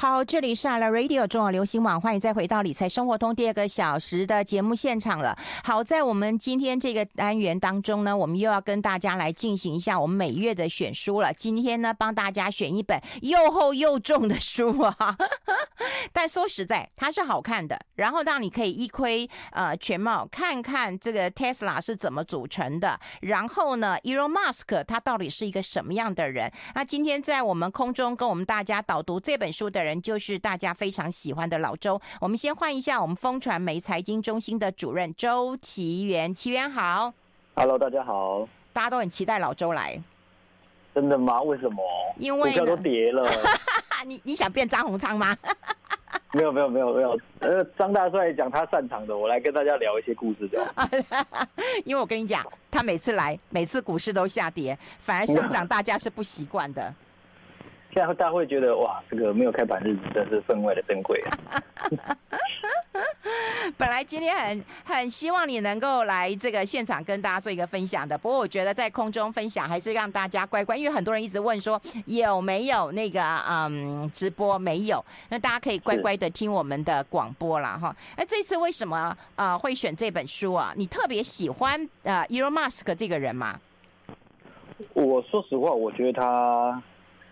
好，这里是阿拉 Radio 中广流行网，欢迎再回到理财生活通第二个小时的节目现场了。好，在我们今天这个单元当中呢，我们又要跟大家来进行一下我们每月的选书了。今天呢，帮大家选一本又厚又重的书啊，但说实在，它是好看的，然后让你可以一窥呃全貌，看看这个 Tesla 是怎么组成的，然后呢，Elon Musk 他到底是一个什么样的人？那今天在我们空中跟我们大家导读这本书的人。人就是大家非常喜欢的老周。我们先换一下我们风传媒财经中心的主任周奇源，奇源好，Hello，大家好，大家都很期待老周来，真的吗？为什么？因为股票都跌了，你你想变张宏昌吗？没有没有没有没有，呃，张大帅讲他擅长的，我来跟大家聊一些故事就好。因为我跟你讲，他每次来，每次股市都下跌，反而上涨，大家是不习惯的。现在大家会觉得哇，这个没有开盘日子真是分外的珍贵啊！本来今天很很希望你能够来这个现场跟大家做一个分享的，不过我觉得在空中分享还是让大家乖乖，因为很多人一直问说有没有那个嗯直播没有，那大家可以乖乖的听我们的广播啦。哈。那这次为什么啊、呃、会选这本书啊？你特别喜欢呃 Elon Musk 这个人吗？我说实话，我觉得他。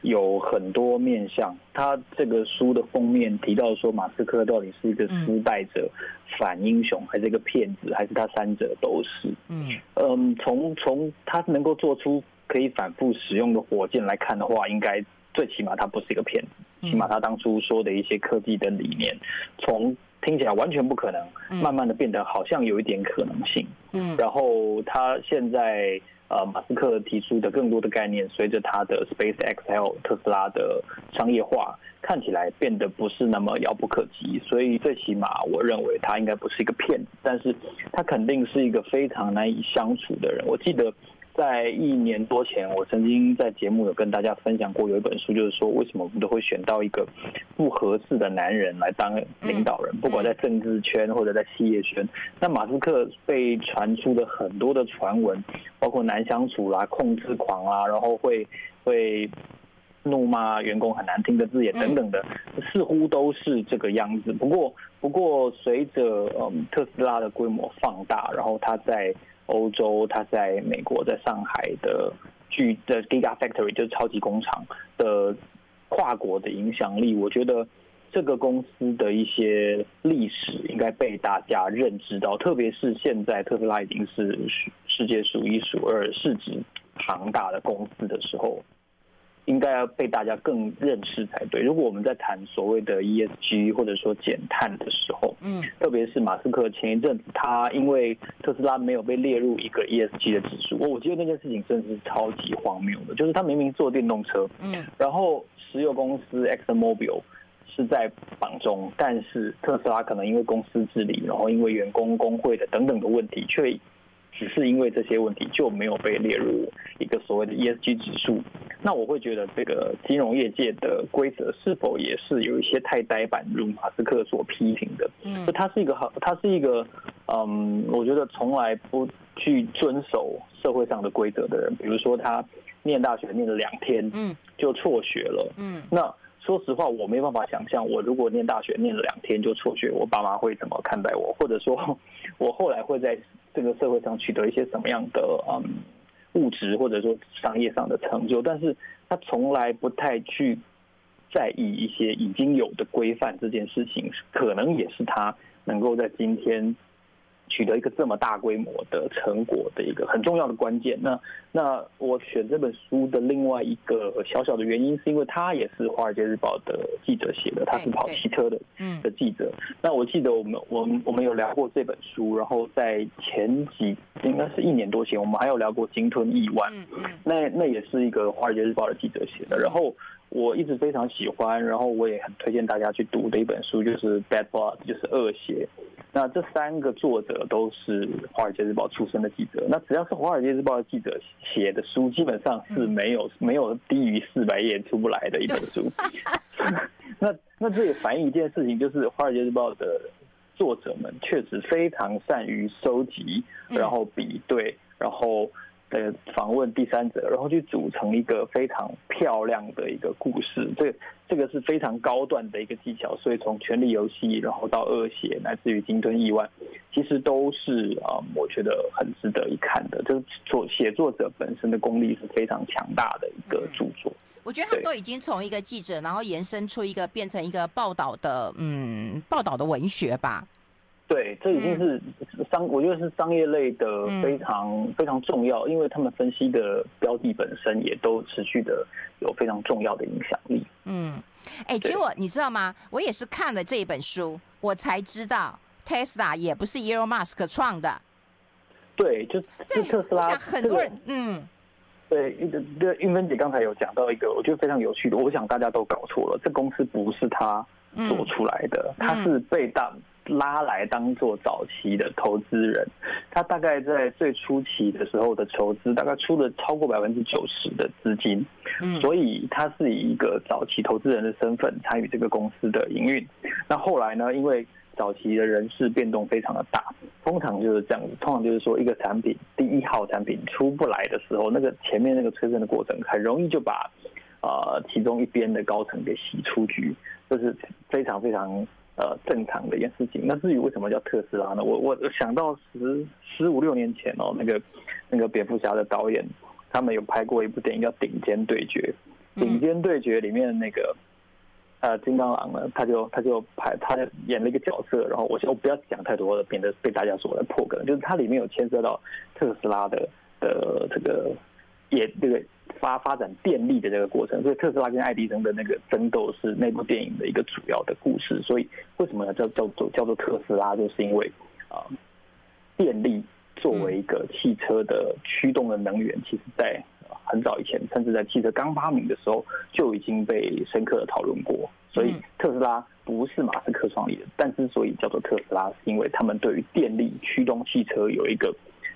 有很多面向，他这个书的封面提到说，马斯克到底是一个失败者、反英雄，还是一个骗子，还是他三者都是？嗯嗯，从从他能够做出可以反复使用的火箭来看的话，应该最起码他不是一个骗子，起码他当初说的一些科技的理念，从听起来完全不可能，慢慢的变得好像有一点可能性。嗯，然后他现在。呃，马斯克提出的更多的概念，随着他的 SpaceX 还有特斯拉的商业化，看起来变得不是那么遥不可及。所以最起码，我认为他应该不是一个骗子，但是他肯定是一个非常难以相处的人。我记得。在一年多前，我曾经在节目有跟大家分享过，有一本书，就是说为什么我们都会选到一个不合适的男人来当领导人，不管在政治圈或者在企业圈。那马斯克被传出的很多的传闻，包括难相处啦、控制狂啊，然后会会怒骂员工很难听的字眼等等的，似乎都是这个样子。不过，不过随着嗯特斯拉的规模放大，然后他在。欧洲，他在美国，在上海的巨的 Gigafactory 就是超级工厂的跨国的影响力，我觉得这个公司的一些历史应该被大家认知到，特别是现在特斯拉已经是世界数一数二市值庞大的公司的时候。应该要被大家更认识才对。如果我们在谈所谓的 ESG 或者说减碳的时候，嗯，特别是马斯克前一阵子，他因为特斯拉没有被列入一个 ESG 的指数，我我觉得那件事情真的是超级荒谬的。就是他明明做电动车，嗯，然后石油公司 ExxonMobil 是在榜中，但是特斯拉可能因为公司治理，然后因为员工工会的等等的问题，却。只是因为这些问题就没有被列入一个所谓的 ESG 指数，那我会觉得这个金融业界的规则是否也是有一些太呆板，如马斯克所批评的。嗯，他是一个好，他是一个，嗯，我觉得从来不去遵守社会上的规则的人。比如说他念大学念了两天，嗯，就辍学了，嗯，那。说实话，我没办法想象，我如果念大学念了两天就辍学，我爸妈会怎么看待我，或者说，我后来会在这个社会上取得一些什么样的嗯物质或者说商业上的成就。但是他从来不太去在意一些已经有的规范，这件事情可能也是他能够在今天。取得一个这么大规模的成果的一个很重要的关键。那那我选这本书的另外一个小小的原因，是因为他也是《华尔街日报》的记者写的，他是跑汽车的嗯的记者。那我记得我们我们我们有聊过这本书，然后在前几应该是一年多前，我们还有聊过《鲸吞亿万》。那那也是一个《华尔街日报》的记者写的。然后我一直非常喜欢，然后我也很推荐大家去读的一本书，就是《Bad Blood》，就是恶血。那这三个作者都是《华尔街日报》出身的记者。那只要是《华尔街日报》的记者写的书，基本上是没有没有低于四百页出不来的一本书。那那这也反映一件事情，就是《华尔街日报》的作者们确实非常善于收集，然后比对，然后呃访问第三者，然后去组成一个非常漂亮的一个故事。这这个是非常高段的一个技巧。所以从《权力游戏》然后到《恶血》，乃至于《金吞亿万》，其实都是啊、嗯，我觉得很值得一看的。就是作写作者本身的功力是非常强大的一个著作。嗯我觉得他们都已经从一个记者，然后延伸出一个变成一个报道的，嗯，报道的文学吧。对，这已经是商，嗯、我觉得是商业类的非常、嗯、非常重要，因为他们分析的标的本身也都持续的有非常重要的影响力。嗯，哎、欸，结果你知道吗？我也是看了这一本书，我才知道 Tesla 也不是 Elon Musk 创的。对，就就特斯拉，很多人，嗯。对，对，韵芬姐刚才有讲到一个，我觉得非常有趣的。我想大家都搞错了，这公司不是他做出来的，他、嗯、是被当拉来当做早期的投资人。他大概在最初期的时候的筹资，大概出了超过百分之九十的资金。嗯，所以他是以一个早期投资人的身份参与这个公司的营运。那后来呢，因为早期的人事变动非常的大，通常就是这样子。通常就是说，一个产品第一号产品出不来的时候，那个前面那个催生的过程，很容易就把呃其中一边的高层给洗出局，这是非常非常呃正常的一件事情。那至于为什么叫特斯拉呢？我我想到十十五六年前哦，那个那个蝙蝠侠的导演，他们有拍过一部电影叫《顶尖对决》，《顶尖对决》里面那个。呃，金刚狼呢，他就他就拍，他演了一个角色，然后我我不要讲太多了，免得被大家说来破梗。就是它里面有牵涉到特斯拉的的这个也这个发发展电力的这个过程，所以特斯拉跟爱迪生的那个争斗是那部电影的一个主要的故事。所以为什么呢叫叫做叫做特斯拉，就是因为啊，电力作为一个汽车的驱动的能源，其实在。很早以前，甚至在汽车刚发明的时候就已经被深刻的讨论过。所以特斯拉不是马斯克创立的，但之所以叫做特斯拉，是因为他们对于电力驱动汽车有一个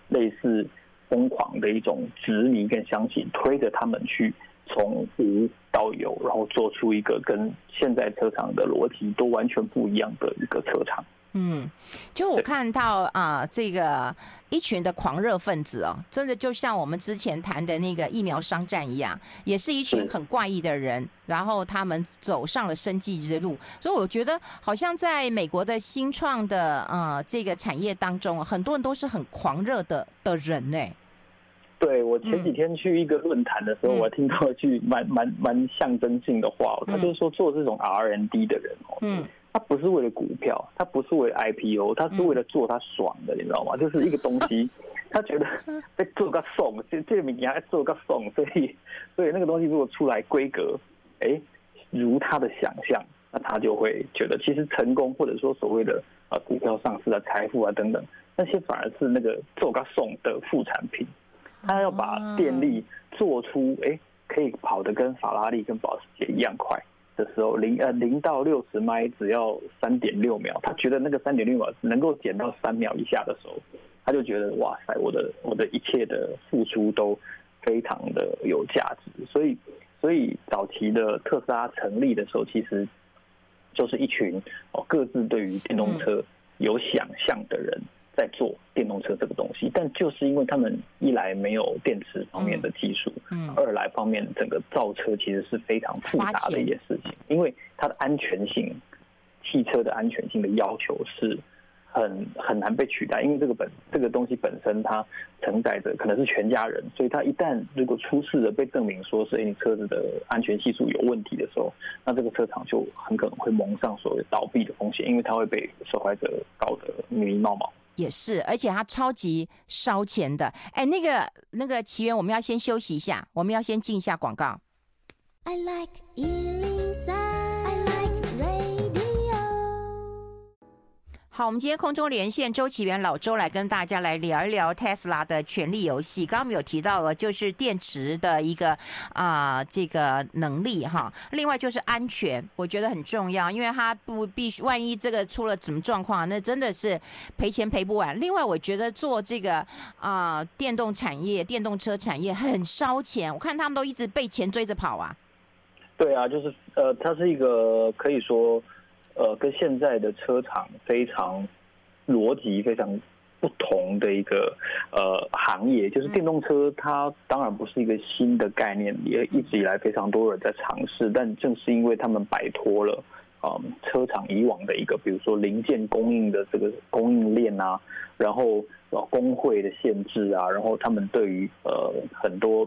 类似疯狂的一种执迷跟相信，推着他们去从无到有，然后做出一个跟现在车厂的逻辑都完全不一样的一个车厂。嗯，就我看到啊，这个一群的狂热分子哦，真的就像我们之前谈的那个疫苗商战一样，也是一群很怪异的人，然后他们走上了生计之路。所以我觉得，好像在美国的新创的啊这个产业当中，很多人都是很狂热的的人呢。对，我前几天去一个论坛的时候，嗯、我还听到一句蛮蛮蛮象征性的话，他就是说做这种 R N D 的人哦。嗯。他不是为了股票，他不是为了 IPO，他是为了做他爽的，嗯、你知道吗？就是一个东西，他觉得 在做个送，这这个名还做个送，所以所以那个东西如果出来规格，哎，如他的想象，那他就会觉得其实成功或者说所谓的啊股票上市的财富啊等等，那些反而是那个做个送的副产品。他要把电力做出哎可以跑得跟法拉利跟保时捷一样快。的时候，零呃零到六十迈只要三点六秒，他觉得那个三点六秒能够减到三秒以下的时候，他就觉得哇塞，我的我的一切的付出都非常的有价值。所以，所以早期的特斯拉成立的时候，其实就是一群哦各自对于电动车有想象的人。在做电动车这个东西，但就是因为他们一来没有电池方面的技术，嗯，二来方面整个造车其实是非常复杂的一件事情，因为它的安全性，汽车的安全性的要求是很很难被取代，因为这个本这个东西本身它承载着可能是全家人，所以它一旦如果出事了，被证明说是你车子的安全系数有问题的时候，那这个车厂就很可能会蒙上所谓倒闭的风险，因为它会被受害者搞得密密麻麻。也是，而且它超级烧钱的。哎，那个那个奇缘，我们要先休息一下，我们要先进一下广告。好，我们今天空中连线周岐原老周来跟大家来聊一聊 Tesla 的权力游戏。刚刚我们有提到了，就是电池的一个啊、呃、这个能力哈，另外就是安全，我觉得很重要，因为它不必须万一这个出了什么状况，那真的是赔钱赔不完。另外，我觉得做这个啊、呃、电动产业、电动车产业很烧钱，我看他们都一直被钱追着跑啊。对啊，就是呃，它是一个可以说。呃，跟现在的车厂非常逻辑非常不同的一个呃行业，就是电动车，它当然不是一个新的概念，也一直以来非常多人在尝试，但正是因为他们摆脱了嗯车厂以往的一个，比如说零件供应的这个供应链啊，然后呃工会的限制啊，然后他们对于呃很多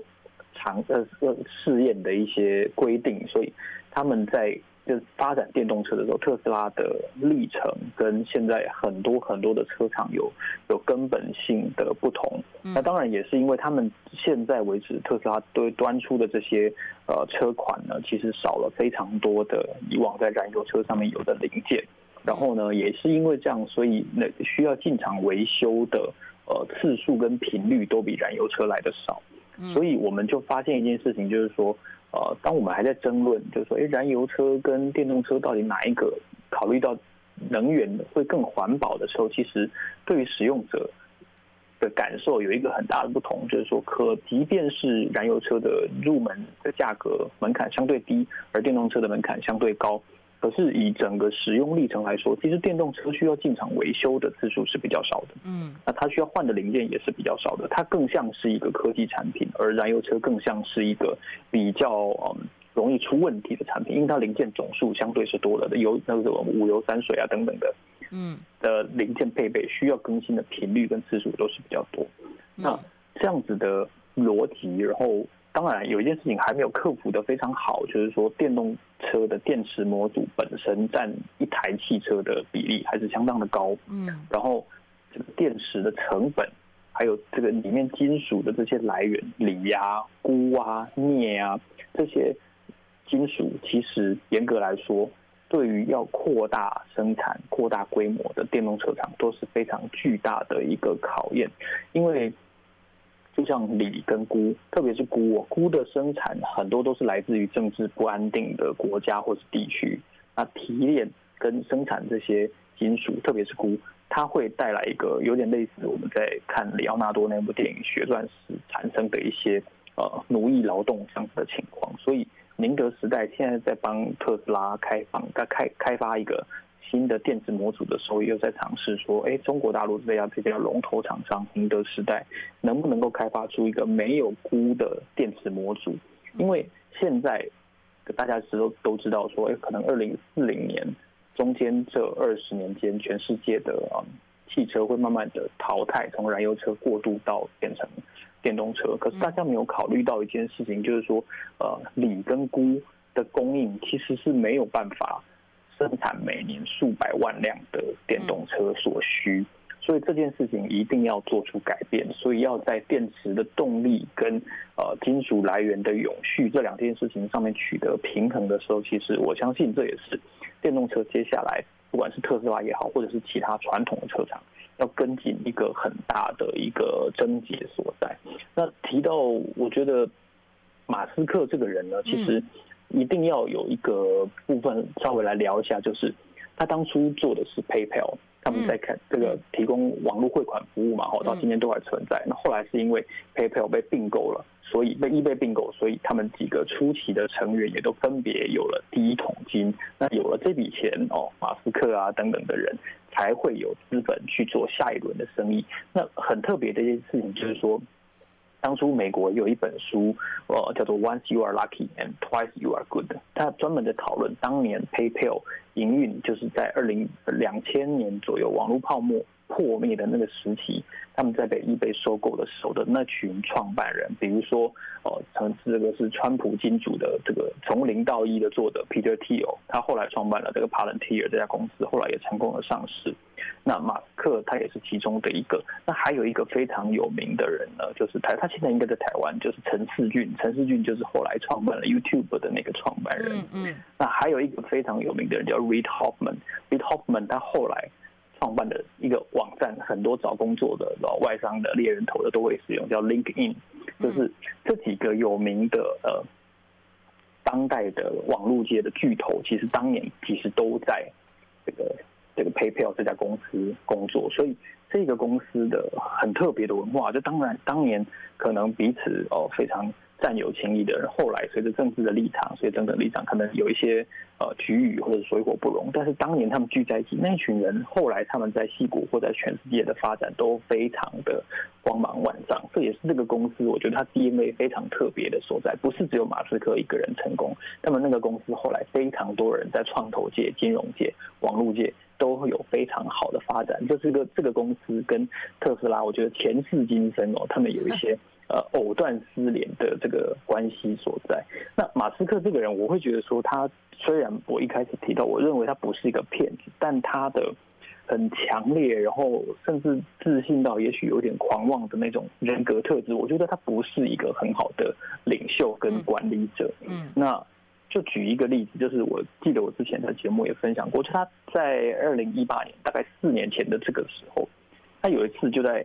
尝呃呃试验的一些规定，所以他们在。就是发展电动车的时候，特斯拉的历程跟现在很多很多的车厂有有根本性的不同。那当然也是因为他们现在为止，特斯拉对端出的这些呃车款呢，其实少了非常多的以往在燃油车上面有的零件。然后呢，也是因为这样，所以那需要进厂维修的呃次数跟频率都比燃油车来的少。所以我们就发现一件事情，就是说。呃，当我们还在争论，就是说，哎，燃油车跟电动车到底哪一个考虑到能源会更环保的时候，其实对于使用者的感受有一个很大的不同，就是说，可即便是燃油车的入门的价格门槛相对低，而电动车的门槛相对高。可是以整个使用历程来说，其实电动车需要进厂维修的次数是比较少的。嗯，那它需要换的零件也是比较少的。它更像是一个科技产品，而燃油车更像是一个比较嗯容易出问题的产品，因为它零件总数相对是多了的，油那个五油三水啊等等的，嗯的零件配备需要更新的频率跟次数都是比较多。那这样子的逻辑，然后。当然，有一件事情还没有克服的非常好，就是说电动车的电池模组本身占一台汽车的比例还是相当的高。嗯，然后这个电池的成本，还有这个里面金属的这些来源，锂啊、钴啊、镍啊这些金属，其实严格来说，对于要扩大生产、扩大规模的电动车厂都是非常巨大的一个考验，因为。就像锂跟钴，特别是鈷，鈷的生产很多都是来自于政治不安定的国家或是地区。那提炼跟生产这些金属，特别是钴，它会带来一个有点类似我们在看里奥纳多那部电影《血钻石》产生的一些呃奴役劳动这样子的情况。所以宁德时代现在在帮特斯拉开放，在开开发一个。新的电子模组的时候，又在尝试说，哎，中国大陆这家这家龙头厂商宁德时代，能不能够开发出一个没有钴的电池模组？因为现在大家其实都都知道说，哎，可能二零四零年中间这二十年间，全世界的汽车会慢慢的淘汰，从燃油车过渡到变成电动车。可是大家没有考虑到一件事情，就是说，呃，锂跟钴的供应其实是没有办法。生产每年数百万辆的电动车所需，所以这件事情一定要做出改变。所以要在电池的动力跟呃金属来源的永续这两件事情上面取得平衡的时候，其实我相信这也是电动车接下来不管是特斯拉也好，或者是其他传统的车厂要跟进一个很大的一个症结所在。那提到我觉得马斯克这个人呢，其实。一定要有一个部分稍微来聊一下，就是他当初做的是 PayPal，他们在看这个提供网络汇款服务嘛，到今天都还存在。那后来是因为 PayPal 被并购了，所以被 eBay 并购，所以他们几个初期的成员也都分别有了第一桶金。那有了这笔钱哦，马斯克啊等等的人才会有资本去做下一轮的生意。那很特别的一件事情就是说。当初美国有一本书，呃，叫做《Once You Are Lucky and Twice You Are Good》，它专门在讨论当年 PayPal 营运，就是在二零两千年左右网络泡沫破灭的那个时期，他们在被 eBay 收购的时候的那群创办人，比如说，呃，曾这个是川普金主的这个从零到一的作者 Peter Thiel，他后来创办了这个 Palantir 这家公司，后来也成功的上市。那马斯克他也是其中的一个，那还有一个非常有名的人呢，就是台，他现在应该在台湾，就是陈世俊，陈世俊就是后来创办了 YouTube 的那个创办人。嗯嗯。那还有一个非常有名的人叫 Reid Hoffman，Reid Hoffman 他后来创办的一个网站，很多找工作的外商的猎人头的都会使用，叫 LinkedIn。就是这几个有名的呃当代的网络界的巨头，其实当年其实都在这个。这个 PayPal 这家公司工作，所以这个公司的很特别的文化，就当然当年可能彼此哦非常占有情谊的人，后来随着政治的立场，所以等等立场可能有一些呃局域或者水火不容。但是当年他们聚在一起，那一群人后来他们在矽谷或在全世界的发展都非常的光芒万丈。这也是这个公司，我觉得它 DNA 非常特别的所在，不是只有马斯克一个人成功。他们那个公司后来非常多人在创投界、金融界、网络界都有非常好的发展。就是个这个公司跟特斯拉，我觉得前世今生哦，他们有一些。呃，藕断丝连的这个关系所在。那马斯克这个人，我会觉得说，他虽然我一开始提到，我认为他不是一个骗子，但他的很强烈，然后甚至自信到也许有点狂妄的那种人格特质，我觉得他不是一个很好的领袖跟管理者。嗯，那就举一个例子，就是我记得我之前的节目也分享过，就他在二零一八年，大概四年前的这个时候，他有一次就在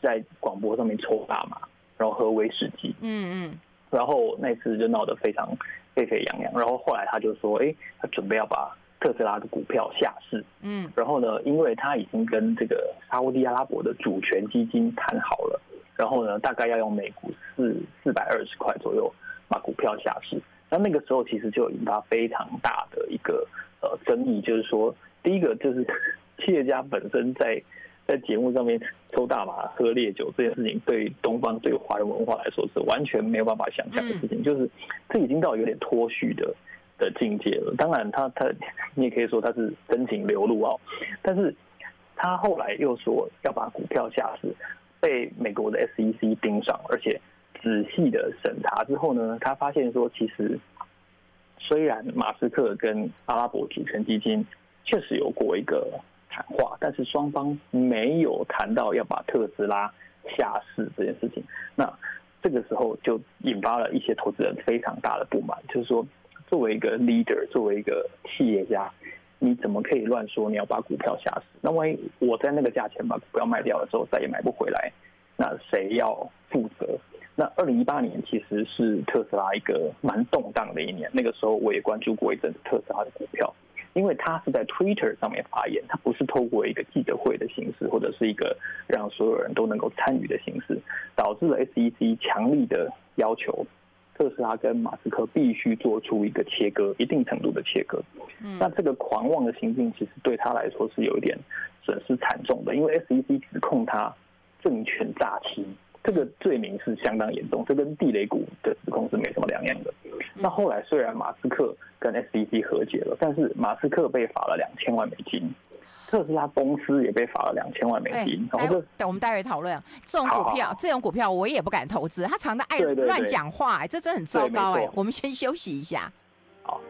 在广播上面抽大麻。然后喝威士忌，嗯嗯，然后那次就闹得非常沸沸扬扬。然后后来他就说，哎，他准备要把特斯拉的股票下市，嗯，然后呢，因为他已经跟这个沙乌地阿拉伯的主权基金谈好了，然后呢，大概要用每股四四百二十块左右把股票下市。那那个时候其实就引发非常大的一个呃争议，就是说，第一个就是 企业家本身在。在节目上面抽大麻、喝烈酒这件事情，对东方、对华人文化来说是完全没有办法想象的事情。就是这已经到有点脱序的的境界了。当然他，他他你也可以说他是真情流露哦。但是他后来又说要把股票下市，被美国的 SEC 盯上，而且仔细的审查之后呢，他发现说，其实虽然马斯克跟阿拉伯主权基金确实有过一个。谈话，但是双方没有谈到要把特斯拉下市这件事情。那这个时候就引发了一些投资人非常大的不满，就是说，作为一个 leader，作为一个企业家，你怎么可以乱说你要把股票下市？那万一我在那个价钱把股票卖掉了之后再也买不回来，那谁要负责？那二零一八年其实是特斯拉一个蛮动荡的一年，那个时候我也关注过一阵子特斯拉的股票。因为他是在 Twitter 上面发言，他不是透过一个记者会的形式，或者是一个让所有人都能够参与的形式，导致了 SEC 强力的要求特斯拉跟马斯克必须做出一个切割，一定程度的切割。嗯，那这个狂妄的行径其实对他来说是有一点损失惨重的，因为 SEC 指控他政权诈欺。这个罪名是相当严重，这跟地雷股的指控是没什么两样的。那后来虽然马斯克跟 SEC 和解了，但是马斯克被罚了两千万美金，特斯拉公司也被罚了两千万美金。然后等我们待会讨论这种股票，这种股票我也不敢投资，他常常爱乱讲话，哎，这真的很糟糕哎。我们先休息一下。好。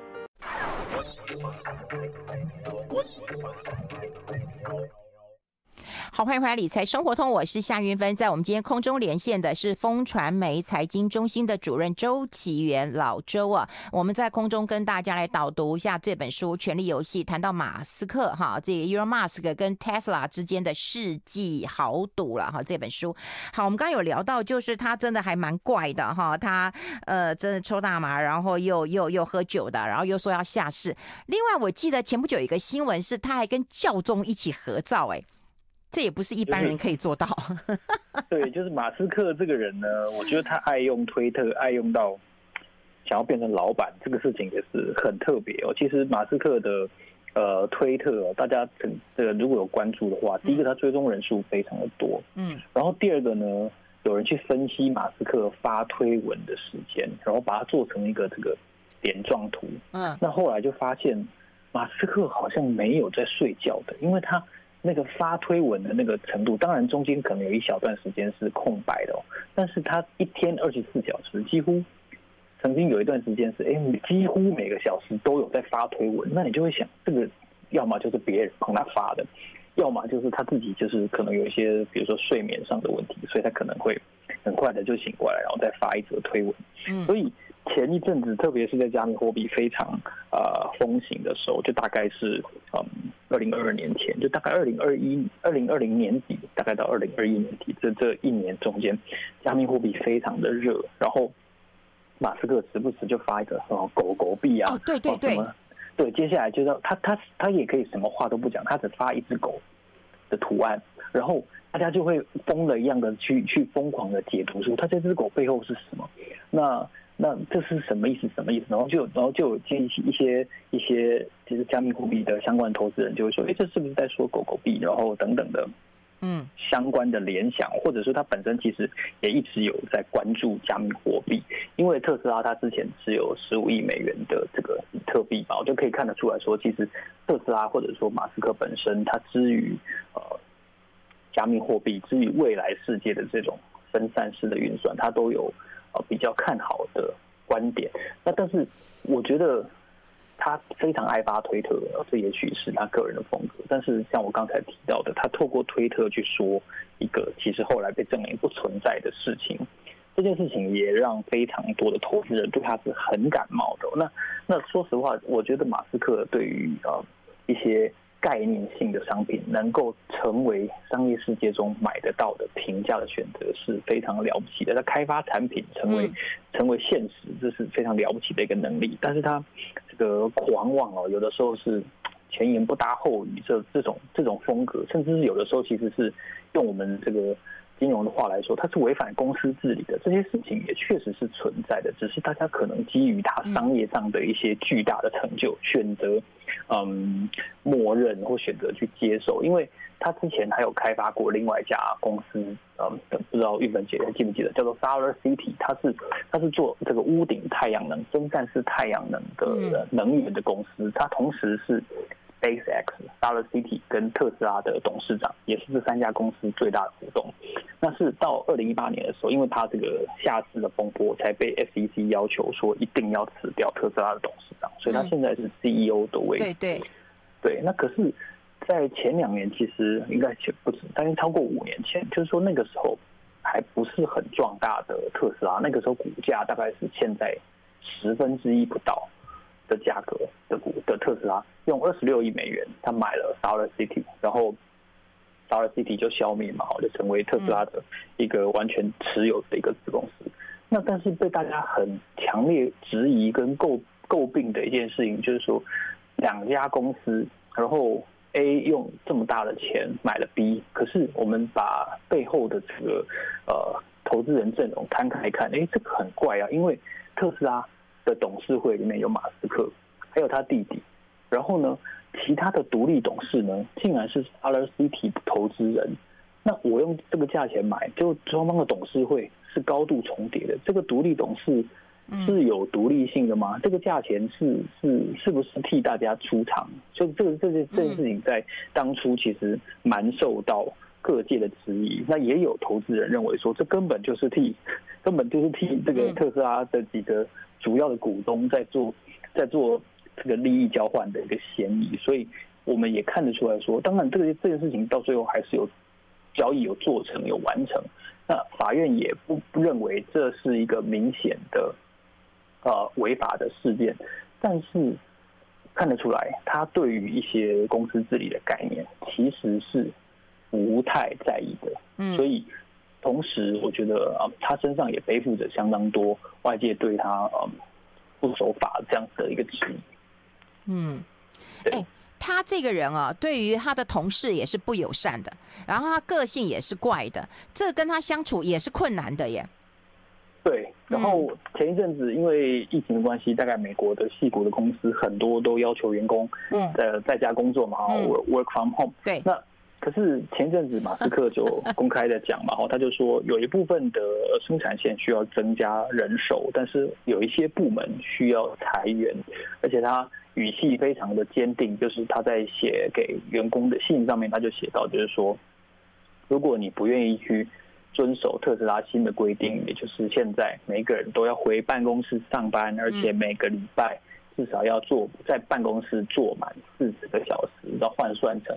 好，欢迎回来《理财生活通》，我是夏云芬。在我们今天空中连线的是风传媒财经中心的主任周岐原老周啊。我们在空中跟大家来导读一下这本书《权力游戏》，谈到马斯克哈，这个 Elon Musk 跟 Tesla 之间的世纪豪赌了哈。这本书好，我们刚刚有聊到，就是他真的还蛮怪的哈，他呃真的抽大麻，然后又又又喝酒的，然后又说要下市。另外，我记得前不久有一个新闻是，他还跟教宗一起合照，哎。这也不是一般人可以做到。对，就是马斯克这个人呢，我觉得他爱用推特，爱用到想要变成老板，这个事情也是很特别哦。其实马斯克的呃推特哦，大家这个如果有关注的话，第一个他追踪人数非常的多，嗯，然后第二个呢，有人去分析马斯克发推文的时间，然后把它做成一个这个点状图，嗯，那后来就发现马斯克好像没有在睡觉的，因为他。那个发推文的那个程度，当然中间可能有一小段时间是空白的哦，但是他一天二十四小时，几乎曾经有一段时间是，哎，几乎每个小时都有在发推文，那你就会想，这个要么就是别人帮他发的，要么就是他自己就是可能有一些，比如说睡眠上的问题，所以他可能会很快的就醒过来，然后再发一则推文，所以。前一阵子，特别是在加密货币非常呃风行的时候，就大概是嗯二零二二年前，就大概二零二一二零二零年底，大概到二零二一年底这这一年中间，加密货币非常的热，然后马斯克时不时就发一个什么狗狗币啊，哦对对对，对，接下来就是他他他也可以什么话都不讲，他只发一只狗的图案，然后大家就会疯了一样的去去疯狂的解读说，他这只狗背后是什么？那那这是什么意思？什么意思？然后就然后就有一些一些一些其实加密货币的相关投资人就会说，哎，这是不是在说狗狗币？然后等等的。嗯，相关的联想，或者说他本身其实也一直有在关注加密货币，因为特斯拉它之前只有十五亿美元的这个比特币吧，我就可以看得出来说，其实特斯拉或者说马斯克本身，他之于呃加密货币，之于未来世界的这种分散式的运算，它都有比较看好的观点。那但是我觉得。他非常爱发推特，这也许是他个人的风格。但是像我刚才提到的，他透过推特去说一个其实后来被证明不存在的事情，这件事情也让非常多的投资人对他是很感冒的。那那说实话，我觉得马斯克对于呃一些。概念性的商品能够成为商业世界中买得到的平价的选择是非常了不起的。他开发产品成为成为现实，这是非常了不起的一个能力。但是他这个狂妄哦，有的时候是前言不搭后语，这这种这种风格，甚至是有的时候其实是用我们这个。金融的话来说，它是违反公司治理的，这些事情也确实是存在的。只是大家可能基于它商业上的一些巨大的成就，选择嗯默认或选择去接受。因为他之前还有开发过另外一家公司，嗯，不知道玉芬姐还记不记得，叫做 Solar City，它是它是做这个屋顶太阳能、分散式太阳能的能源的公司，它同时是。SpaceX、Solar City 跟特斯拉的董事长，也是这三家公司最大的股东。那是到二零一八年的时候，因为他这个下市的风波，才被 SEC 要求说一定要辞掉特斯拉的董事长，所以他现在是 CEO 的位置。对对对。那可是，在前两年，其实应该且不止，但是超过五年前，就是说那个时候还不是很壮大的特斯拉，那个时候股价大概是现在十分之一不到。的价格的股的特斯拉用二十六亿美元，他买了 Solar City，然后 Solar City 就消灭嘛，好就成为特斯拉的一个完全持有的一个子公司。那但是被大家很强烈质疑跟诟诟病的一件事情，就是说两家公司，然后 A 用这么大的钱买了 B，可是我们把背后的这个呃投资人阵容摊开看，哎，这个很怪啊，因为特斯拉。的董事会里面有马斯克，还有他弟弟，然后呢，其他的独立董事呢，竟然是 Solar City 的投资人。那我用这个价钱买，就双方的董事会是高度重叠的。这个独立董事是有独立性的吗？这个价钱是是是不是替大家出场？就这个这件这件事情在当初其实蛮受到各界的质疑。那也有投资人认为说，这根本就是替根本就是替这个特斯拉的几个。主要的股东在做，在做这个利益交换的一个嫌疑，所以我们也看得出来说，当然这个这件事情到最后还是有交易有做成有完成，那法院也不不认为这是一个明显的呃违法的事件，但是看得出来他对于一些公司治理的概念其实是不太在意的，嗯，所以。同时，我觉得啊，他身上也背负着相当多外界对他呃不守法这样子的一个质疑。嗯，哎、欸，他这个人啊，对于他的同事也是不友善的，然后他个性也是怪的，这跟他相处也是困难的耶。对，然后前一阵子因为疫情的关系，大概美国的矽谷的公司很多都要求员工嗯呃在家工作嘛，嗯，work from home。对，那。可是前阵子马斯克就公开的讲嘛，他就说有一部分的生产线需要增加人手，但是有一些部门需要裁员，而且他语气非常的坚定，就是他在写给员工的信上面他就写到，就是说，如果你不愿意去遵守特斯拉新的规定，也就是现在每个人都要回办公室上班，而且每个礼拜至少要做在办公室坐满四十个小时，要换算成。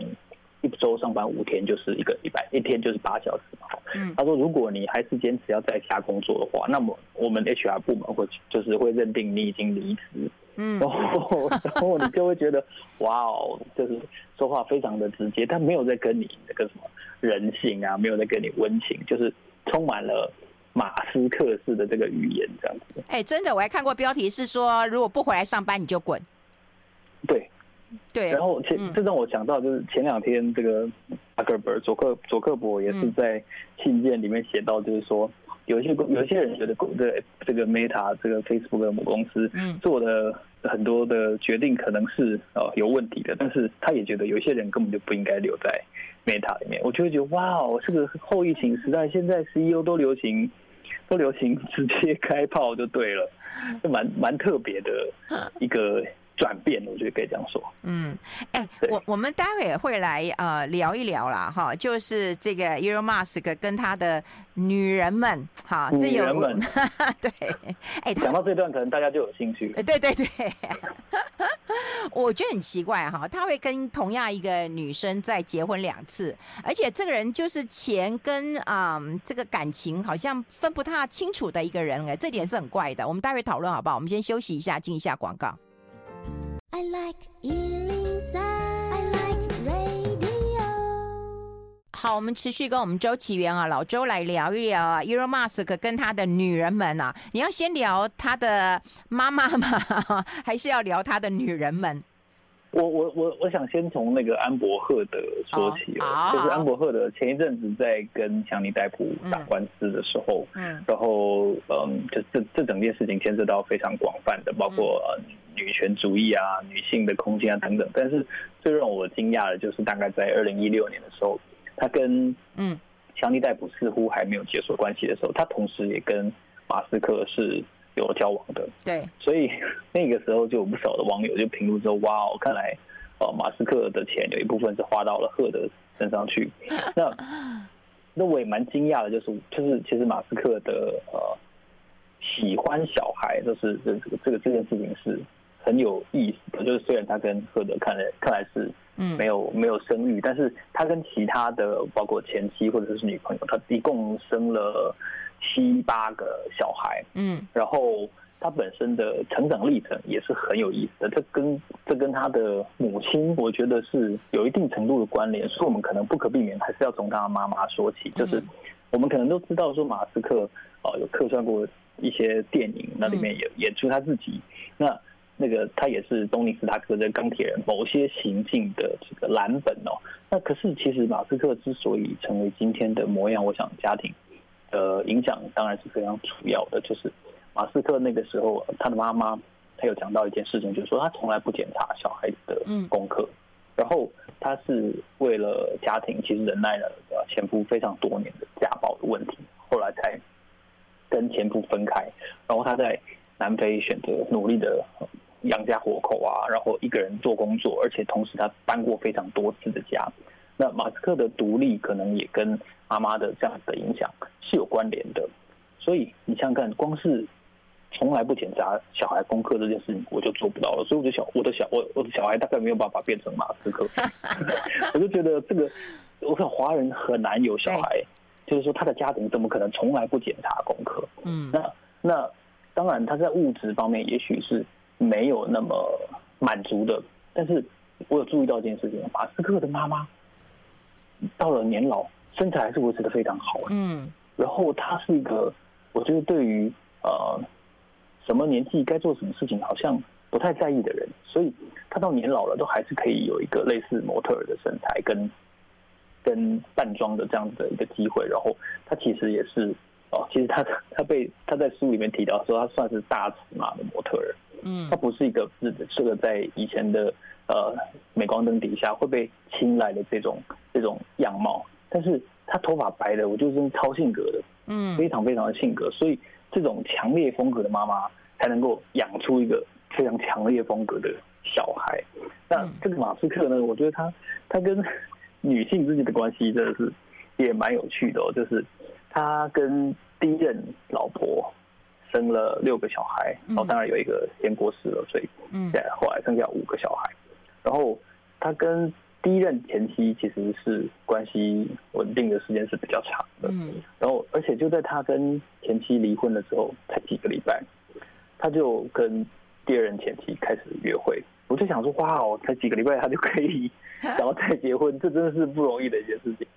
一周上班五天就是一个礼拜，一天就是八小时嘛。嗯，他说，如果你还是坚持要在家工作的话，那么我们 HR 部门会就是会认定你已经离职。嗯，然后 然后你就会觉得，哇哦，就是说话非常的直接，他没有在跟你那个什么人性啊，没有在跟你温情，就是充满了马斯克式的这个语言这样子。哎，真的，我还看过标题是说，如果不回来上班你就滚。对。对，然后前这让我想到，就是前两天这个阿克伯佐克佐克伯也是在信件里面写到，就是说有一些有一些人觉得这这个 Meta 这个 Facebook 的母公司做的很多的决定可能是呃有问题的，但是他也觉得有一些人根本就不应该留在 Meta 里面。我就会觉得哇哦，这个后疫情时代，现在 CEO 都流行都流行直接开炮就对了，就蛮蛮特别的一个。转变，我觉得可以这样说。嗯，哎、欸，我我们待会也会来呃聊一聊啦，哈，就是这个 Elon Musk 跟他的女人们，哈，女人们，对，哎、欸，讲到这段，可能大家就有兴趣。对对对，我觉得很奇怪哈，他会跟同样一个女生再结婚两次，而且这个人就是钱跟啊、嗯、这个感情好像分不太清楚的一个人，哎，这点是很怪的。我们待会讨论好不好？我们先休息一下，进一下广告。I like 103, I like radio。好，我们持续跟我们周启源啊，老周来聊一聊啊，Elon Musk 跟他的女人们啊。你要先聊他的妈妈吗？还是要聊他的女人们？我我我我想先从那个安伯赫德说起了，oh, 就是安伯赫德前一阵子在跟强尼戴普打官司的时候，嗯，然后嗯，就这这整件事情牵涉到非常广泛的，包括女权主义啊、女性的空间啊等等。但是最让我惊讶的就是，大概在二零一六年的时候，他跟嗯强尼戴普似乎还没有结束关系的时候，他同时也跟马斯克是。有交往的，对，所以那个时候就有不少的网友就评论说：“哇哦，看来呃马斯克的钱有一部分是花到了赫德身上去。”那那我也蛮惊讶的，就是就是其实马斯克的呃喜欢小孩，就是这个这个这件事情是很有意思的。就是虽然他跟赫德看来看来是没有没有生育，但是他跟其他的包括前妻或者是女朋友，他一共生了。七八个小孩，嗯，然后他本身的成长历程也是很有意思的。这跟这跟他的母亲，我觉得是有一定程度的关联，所以我们可能不可避免还是要从他妈妈说起。就是我们可能都知道说马斯克哦有客串过一些电影，那里面也演出他自己。那那个他也是东尼斯塔克的钢铁人某些行径的这个蓝本哦。那可是其实马斯克之所以成为今天的模样，我想家庭。呃，影响当然是非常主要的，就是马斯克那个时候，他的妈妈他有讲到一件事情，就是说他从来不检查小孩子的功课，然后他是为了家庭，其实忍耐了前夫非常多年的家暴的问题，后来才跟前夫分开，然后他在南非选择努力的养家活口啊，然后一个人做工作，而且同时他搬过非常多次的家。那马斯克的独立可能也跟妈妈的这样子的影响是有关联的，所以你想想看，光是从来不检查小孩功课这件事情，我就做不到了。所以我就想我的小我我的小孩大概没有办法变成马斯克，我就觉得这个，我看华人很难有小孩，就是说他的家庭怎么可能从来不检查功课？嗯，那那当然他在物质方面也许是没有那么满足的，但是我有注意到一件事情，马斯克的妈妈。到了年老，身材还是维持的非常好。嗯，然后他是一个，我觉得对于呃什么年纪该做什么事情，好像不太在意的人。所以他到年老了，都还是可以有一个类似模特儿的身材，跟跟扮装的这样子的一个机会。然后他其实也是哦，其实他他被他在书里面提到说，他算是大尺码的模特儿。嗯，他不是一个是这个在以前的。呃，镁光灯底下会被青睐的这种这种样貌，但是他头发白的，我觉得是超性格的，嗯，非常非常的性格，所以这种强烈风格的妈妈才能够养出一个非常强烈风格的小孩。那这个马斯克呢，我觉得他他跟女性之间的关系真的是也蛮有趣的哦，就是他跟第一任老婆。生了六个小孩，然后当然有一个先过世了，所以后来剩下五个小孩。然后他跟第一任前妻其实是关系稳定的时间是比较长的，嗯，然后而且就在他跟前妻离婚的时候，才几个礼拜，他就跟第二任前妻开始约会。我就想说，哇哦，才几个礼拜他就可以 然后再结婚，这真的是不容易的一件事情。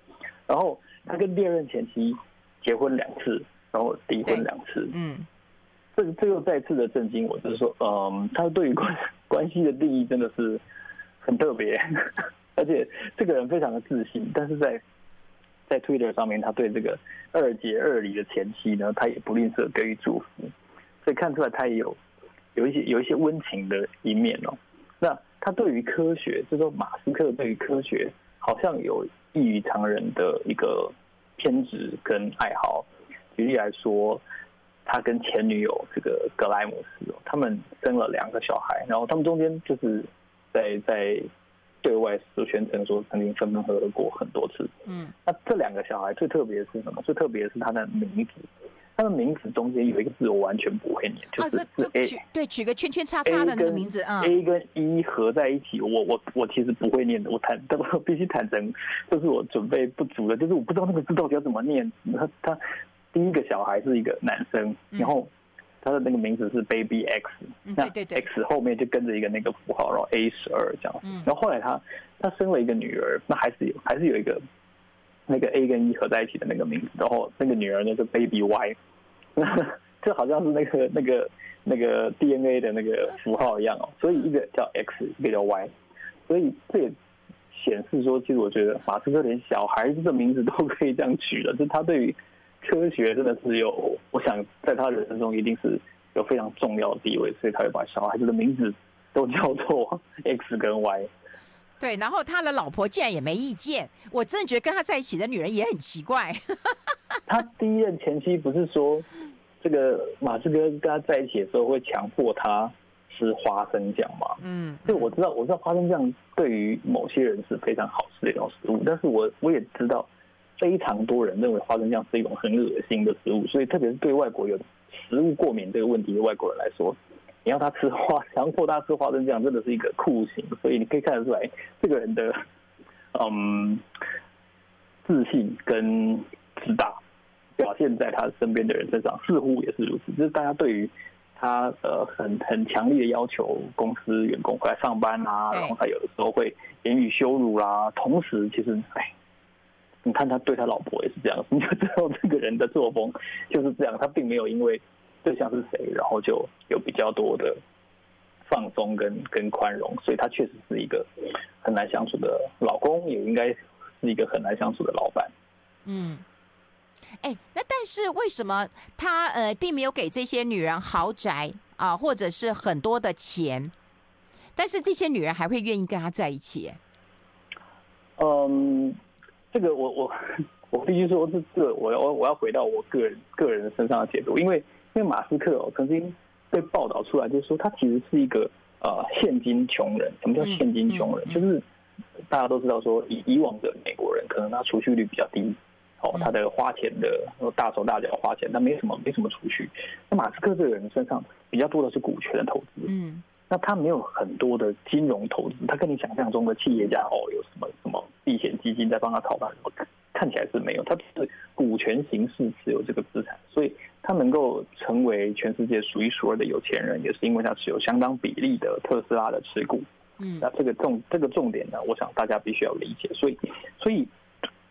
然后他跟第二任前妻结婚两次，然后离婚两次，嗯。这这又再次的震惊我，就是说，嗯，他对于关 关系的定义真的是很特别，而且这个人非常的自信，但是在在 Twitter 上面，他对这个二姐二离的前妻呢，他也不吝啬给予祝福，所以看出来他也有有一些有一些温情的一面哦。那他对于科学，就是说马斯克对于科学好像有异于常人的一个偏执跟爱好。举例来说，他跟前女友这个格莱姆斯哦，他们生了两个小孩，然后他们中间就是在在对外都宣称说曾经分分合合过很多次。嗯，那这两个小孩最特别的是什么？最特别的是他的名字，他的名字中间有一个字我完全不会念，就是是 A，对，取个圈圈叉叉的那个名字啊，A 跟 E 合在一起，我我我其实不会念的，我坦，我必须坦诚，就是我准备不足的，就是我不知道那个字到底要怎么念，他他。第一个小孩是一个男生，然后他的那个名字是 Baby X，那 X 后面就跟着一个那个符号，然后 A 十二这样。然后后来他他生了一个女儿，那还是有还是有一个那个 A 跟 E 合在一起的那个名字，然后那个女儿呢是 Baby Y，那 这好像是那个那个那个 DNA 的那个符号一样哦。所以一个叫 X，一个叫 Y，所以这也显示说，其实我觉得马斯克连小孩子的名字都可以这样取了，就是他对于。科学真的是有，我想在他人生中一定是有非常重要的地位，所以他会把小孩子的名字都叫做 X 跟 Y。对，然后他的老婆竟然也没意见，我真的觉得跟他在一起的女人也很奇怪。他第一任前妻不是说，这个马斯哥跟他在一起的时候会强迫他吃花生酱吗？嗯，就我知道，我知道花生酱对于某些人是非常好吃的一种食物，但是我我也知道。非常多人认为花生酱是一种很恶心的食物，所以特别是对外国有食物过敏这个问题的外国人来说，你要他吃花，强迫他吃花生酱，真的是一个酷刑。所以你可以看得出来，这个人的嗯自信跟自大表现在他身边的人身上，似乎也是如此。就是大家对于他呃很很强烈的要求，公司员工回来上班啊，然后他有的时候会言语羞辱啦，同时其实哎。你看他对他老婆也是这样，你就知道这个人的作风就是这样。他并没有因为对象是谁，然后就有比较多的放松跟 跟宽容，所以他确实是一个很难相处的老公，也应该是一个很难相处的老板。嗯，哎、欸，那但是为什么他呃并没有给这些女人豪宅啊，或者是很多的钱，但是这些女人还会愿意跟他在一起？嗯。这个我我我必须说，是这个我要我要回到我个人个人身上的解读，因为因为马斯克哦曾经被报道出来，就是说他其实是一个呃现金穷人。什么叫现金穷人？就是大家都知道说，以以往的美国人可能他储蓄率比较低，哦，他的花钱的大手大脚花钱，他没什么没什么储蓄。那马斯克这个人身上比较多的是股权的投资，嗯，那他没有很多的金融投资，他跟你想象中的企业家哦有什么什么。避险基金在帮他操盘，看起来是没有，他是股权形式持有这个资产，所以他能够成为全世界数一数二的有钱人，也是因为他持有相当比例的特斯拉的持股。嗯，那这个重这个重点呢，我想大家必须要理解。所以，所以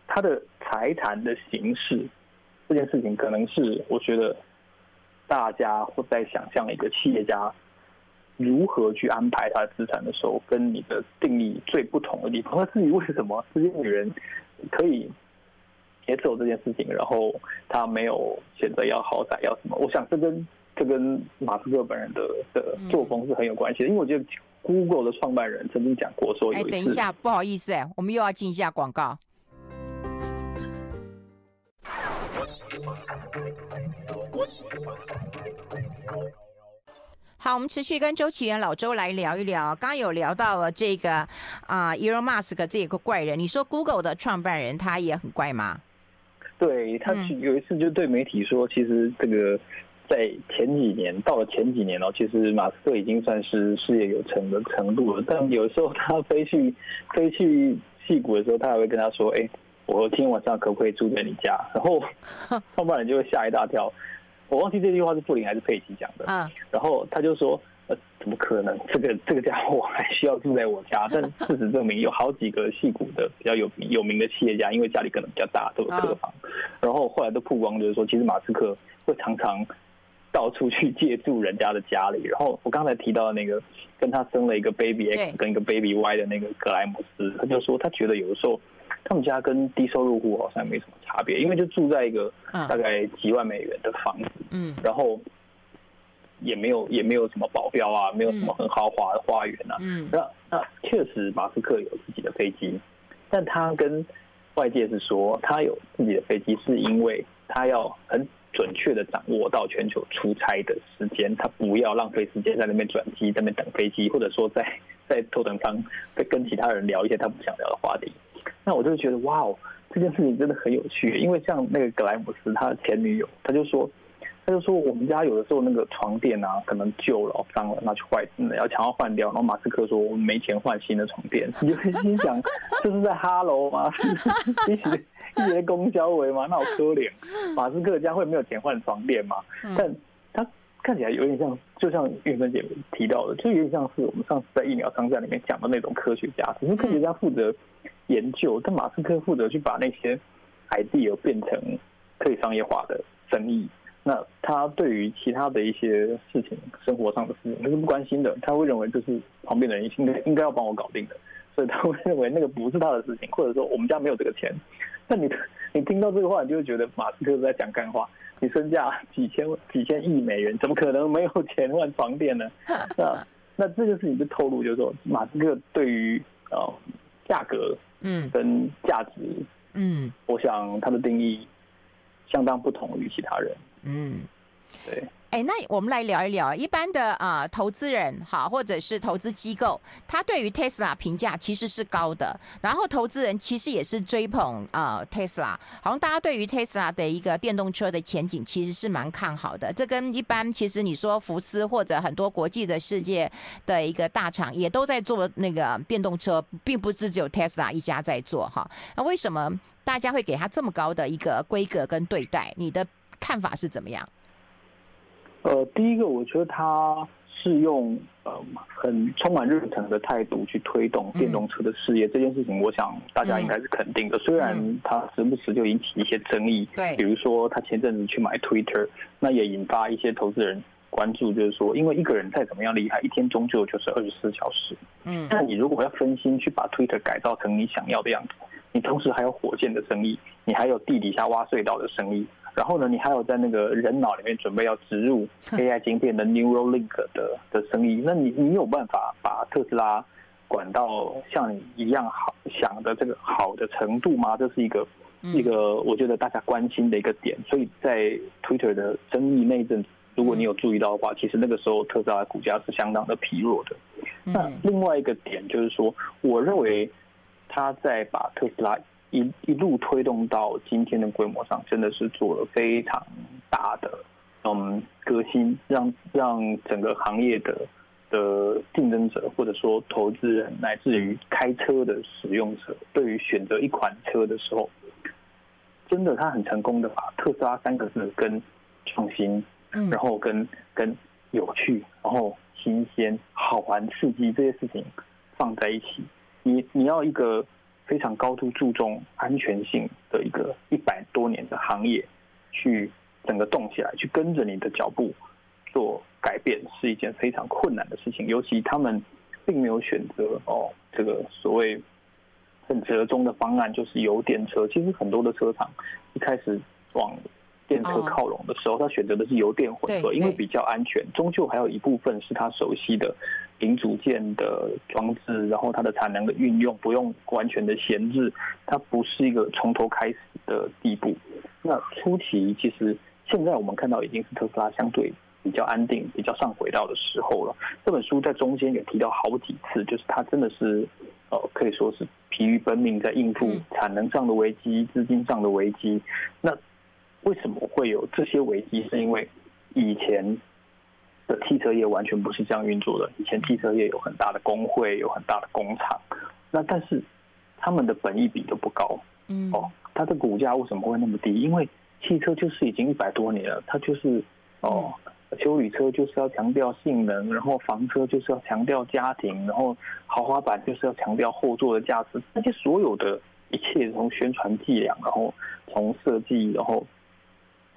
他的财产的形式这件事情，可能是我觉得大家会在想象一个企业家。如何去安排他的资产的时候，跟你的定义最不同的地方。那至于为什么这些女人可以接受这件事情，然后他没有选择要豪宅要什么？我想这跟这跟马斯克本人的的作风是很有关系的。因为我觉得 Google 的创办人曾经讲过说，有一次，等一下，不好意思，哎，我们又要进一下广告。好，我们持续跟周岐原老周来聊一聊。刚刚有聊到了这个啊，Elon Musk 这个怪人。你说 Google 的创办人他也很怪吗？对，他有一次就对媒体说，其实这个在前几年，到了前几年哦，其实马斯克已经算是事业有成的程度了。但有时候他飞去飞去戏谷的时候，他还会跟他说：“哎，我今天晚上可不可以住在你家？”然后 创办人就会吓一大跳。我忘记这句话是布林还是佩奇讲的嗯，然后他就说，呃，怎么可能？这个这个家伙还需要住在我家？但事实证明，有好几个戏骨的比较有有名的企业家，因为家里可能比较大，都有客房。然后后来都曝光，就是说，其实马斯克会常常到处去借住人家的家里。然后我刚才提到的那个跟他生了一个 baby X 跟一个 baby Y 的那个格莱姆斯，他就说他觉得有的时候他们家跟低收入户好像没什么差别，因为就住在一个大概几万美元的房子，嗯，然后也没有也没有什么保镖啊，没有什么很豪华的花园啊，嗯，那那确实马斯克有自己的飞机，但他跟外界是说他有自己的飞机，是因为他要很准确的掌握到全球出差的时间，他不要浪费时间在那边转机，在那边等飞机，或者说在 在头等舱在跟其他人聊一些他不想聊的话题。那我就觉得哇哦，这件事情真的很有趣，因为像那个格莱姆斯他的前女友，他就说。他就说，我们家有的时候那个床垫啊，可能旧了、脏了，那就坏，要想要换掉。然后马斯克说，我们没钱换新的床垫。你就心想，这是在哈喽吗？一些一些公交为吗？那好可怜。马斯克家会没有钱换床垫吗？但他看起来有点像，就像玉芬姐提到的，就有点像是我们上次在疫苗商战里面讲的那种科学家。只是科学家负责研究，但马斯克负责去把那些 idea 变成可以商业化的生意。那他对于其他的一些事情，生活上的事情，他是不关心的。他会认为就是旁边的人应该应该要帮我搞定的，所以他会认为那个不是他的事情，或者说我们家没有这个钱。那你 你听到这个话，你就会觉得马斯克是在讲干话。你身价几千几千亿美元，怎么可能没有钱换床垫呢？那那这个事情就透露，就是说马斯克对于呃价格嗯跟价值嗯，我想他的定义相当不同于其他人。嗯，对。哎，那我们来聊一聊一般的啊、投资人好，或者是投资机构，他对于 Tesla 评价其实是高的。然后投资人其实也是追捧啊、Tesla，好像大家对于 Tesla 的一个电动车的前景其实是蛮看好的。这跟一般其实你说福斯或者很多国际的世界的一个大厂也都在做那个电动车，并不是只有 Tesla 一家在做哈。那为什么大家会给他这么高的一个规格跟对待？你的看法是怎么样？呃，第一个，我觉得他是用呃很充满热忱的态度去推动电动车的事业，嗯、这件事情，我想大家应该是肯定的。嗯、虽然他时不时就引起一些争议，对，比如说他前阵子去买 Twitter，那也引发一些投资人关注，就是说，因为一个人再怎么样厉害，一天终究就是二十四小时，嗯，那你如果要分心去把 Twitter 改造成你想要的样子，你同时还有火箭的生意，你还有地底下挖隧道的生意。然后呢，你还有在那个人脑里面准备要植入 AI 晶片的 Neuralink 的的生意，那你你有办法把特斯拉管到像你一样好想的这个好的程度吗？这是一个一个我觉得大家关心的一个点。所以在 Twitter 的争议那一阵子，如果你有注意到的话，其实那个时候特斯拉的股价是相当的疲弱的。那另外一个点就是说，我认为他在把特斯拉。一一路推动到今天的规模上，真的是做了非常大的嗯革新，让让整个行业的的竞争者或者说投资人，乃至于开车的使用者，对于选择一款车的时候，真的他很成功的把特斯拉三个字跟创新，然后跟跟有趣，然后新鲜、好玩、刺激这些事情放在一起，你你要一个。非常高度注重安全性的一个一百多年的行业，去整个动起来，去跟着你的脚步做改变，是一件非常困难的事情。尤其他们并没有选择哦，这个所谓很折中的方案，就是油电车。其实很多的车厂一开始往电车靠拢的时候，他选择的是油电混合，因为比较安全。终究还有一部分是他熟悉的。零组件的装置，然后它的产能的运用不用完全的闲置，它不是一个从头开始的地步。那初期其实现在我们看到已经是特斯拉相对比较安定、比较上轨道的时候了。这本书在中间也提到好几次，就是它真的是呃可以说是疲于奔命在应付产能上的危机、资金上的危机。那为什么会有这些危机？是因为以前。的汽车业完全不是这样运作的。以前汽车业有很大的工会，有很大的工厂，那但是他们的本益比都不高。嗯，哦，它的股价为什么会那么低？因为汽车就是已经一百多年了，它就是哦，修理车就是要强调性能，然后房车就是要强调家庭，然后豪华版就是要强调后座的价值，那些所有的一切从宣传伎俩，然后从设计，然后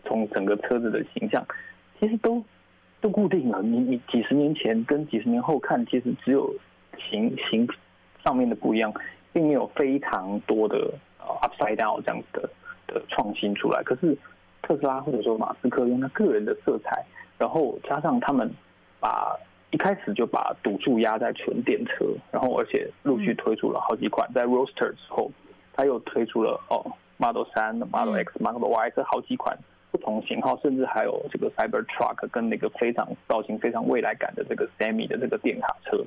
从整个车子的形象。其实都都固定了。你你几十年前跟几十年后看，其实只有形形上面的不一样，并没有非常多的 upside down 这样子的的创新出来。可是特斯拉或者说马斯克用他个人的色彩，然后加上他们把一开始就把赌注压在纯电车，然后而且陆续推出了好几款，在 Roadster 之后，他又推出了哦 Model 三、Model X、Model Y 这好几款。不同型号，甚至还有这个 Cybertruck 跟那个非常造型非常未来感的这个 Semi 的这个电卡车，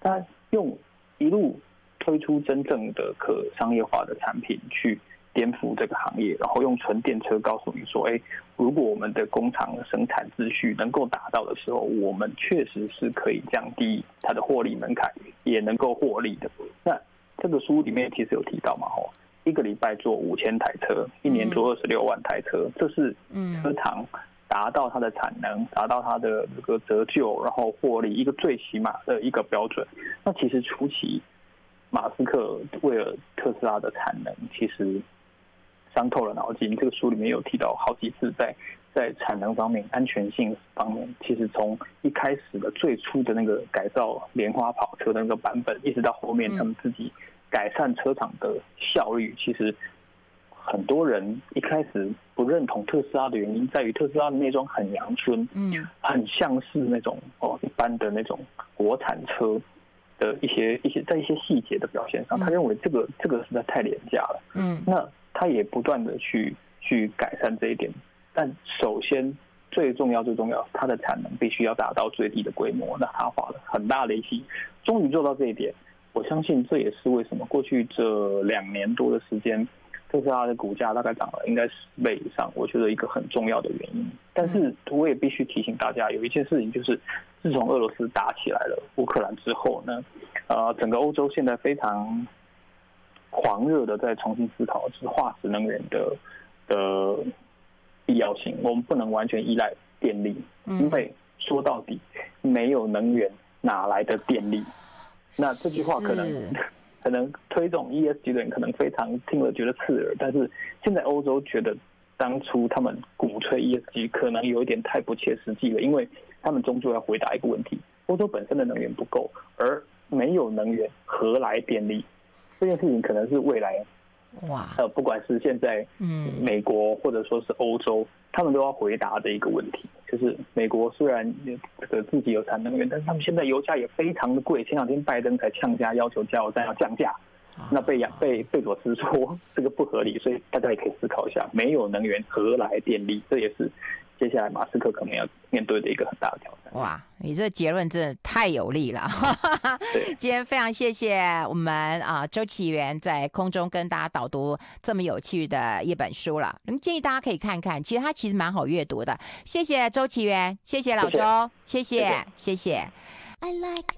它用一路推出真正的可商业化的产品去颠覆这个行业，然后用纯电车告诉你说，哎，如果我们的工厂生产秩序能够达到的时候，我们确实是可以降低它的获利门槛，也能够获利的。那这个书里面其实有提到嘛，吼。一个礼拜做五千台车，一年做二十六万台车，这是车厂达到它的产能，达到它的这个折旧，然后获利一个最起码的一个标准。那其实初期，马斯克为了特斯拉的产能，其实伤透了脑筋。这个书里面有提到好几次在，在在产能方面、安全性方面，其实从一开始的最初的那个改造莲花跑车的那个版本，一直到后面他们自己。改善车厂的效率，其实很多人一开始不认同特斯拉的原因，在于特斯拉的内装很阳春，嗯，很像是那种哦一般的那种国产车的一些一些在一些细节的表现上，他认为这个这个实在太廉价了，嗯，那他也不断的去去改善这一点，但首先最重要最重要，它的产能必须要达到最低的规模，那他花了很大力气，终于做到这一点。我相信这也是为什么过去这两年多的时间，特斯拉的股价大概涨了应该十倍以上。我觉得一个很重要的原因。但是我也必须提醒大家，有一件事情就是，自从俄罗斯打起来了乌克兰之后呢，呃，整个欧洲现在非常狂热的在重新思考是化石能源的的必要性。我们不能完全依赖电力，因为说到底，没有能源哪来的电力？那这句话可能 可能推动 ESG 的人可能非常听了觉得刺耳，但是现在欧洲觉得当初他们鼓吹 ESG 可能有一点太不切实际了，因为他们终究要回答一个问题：欧洲本身的能源不够，而没有能源何来电力？这件事情可能是未来哇，呃，不管是现在嗯。美国或者说是欧洲，他们都要回答的一个问题。就是美国虽然这个自己有产能源，但是他们现在油价也非常的贵。前两天拜登才呛加要求加油站要降价，那被雅被贝佐斯说 这个不合理，所以大家也可以思考一下，没有能源何来电力？这也是。接下来，马斯克可能要面对的一个很大的挑战。哇，你这结论真的太有力了！对，今天非常谢谢我们啊周启源在空中跟大家导读这么有趣的一本书了。我们建议大家可以看看，其实它其实蛮好阅读的。谢谢周启源，谢谢老周，谢谢，谢谢。谢谢。I like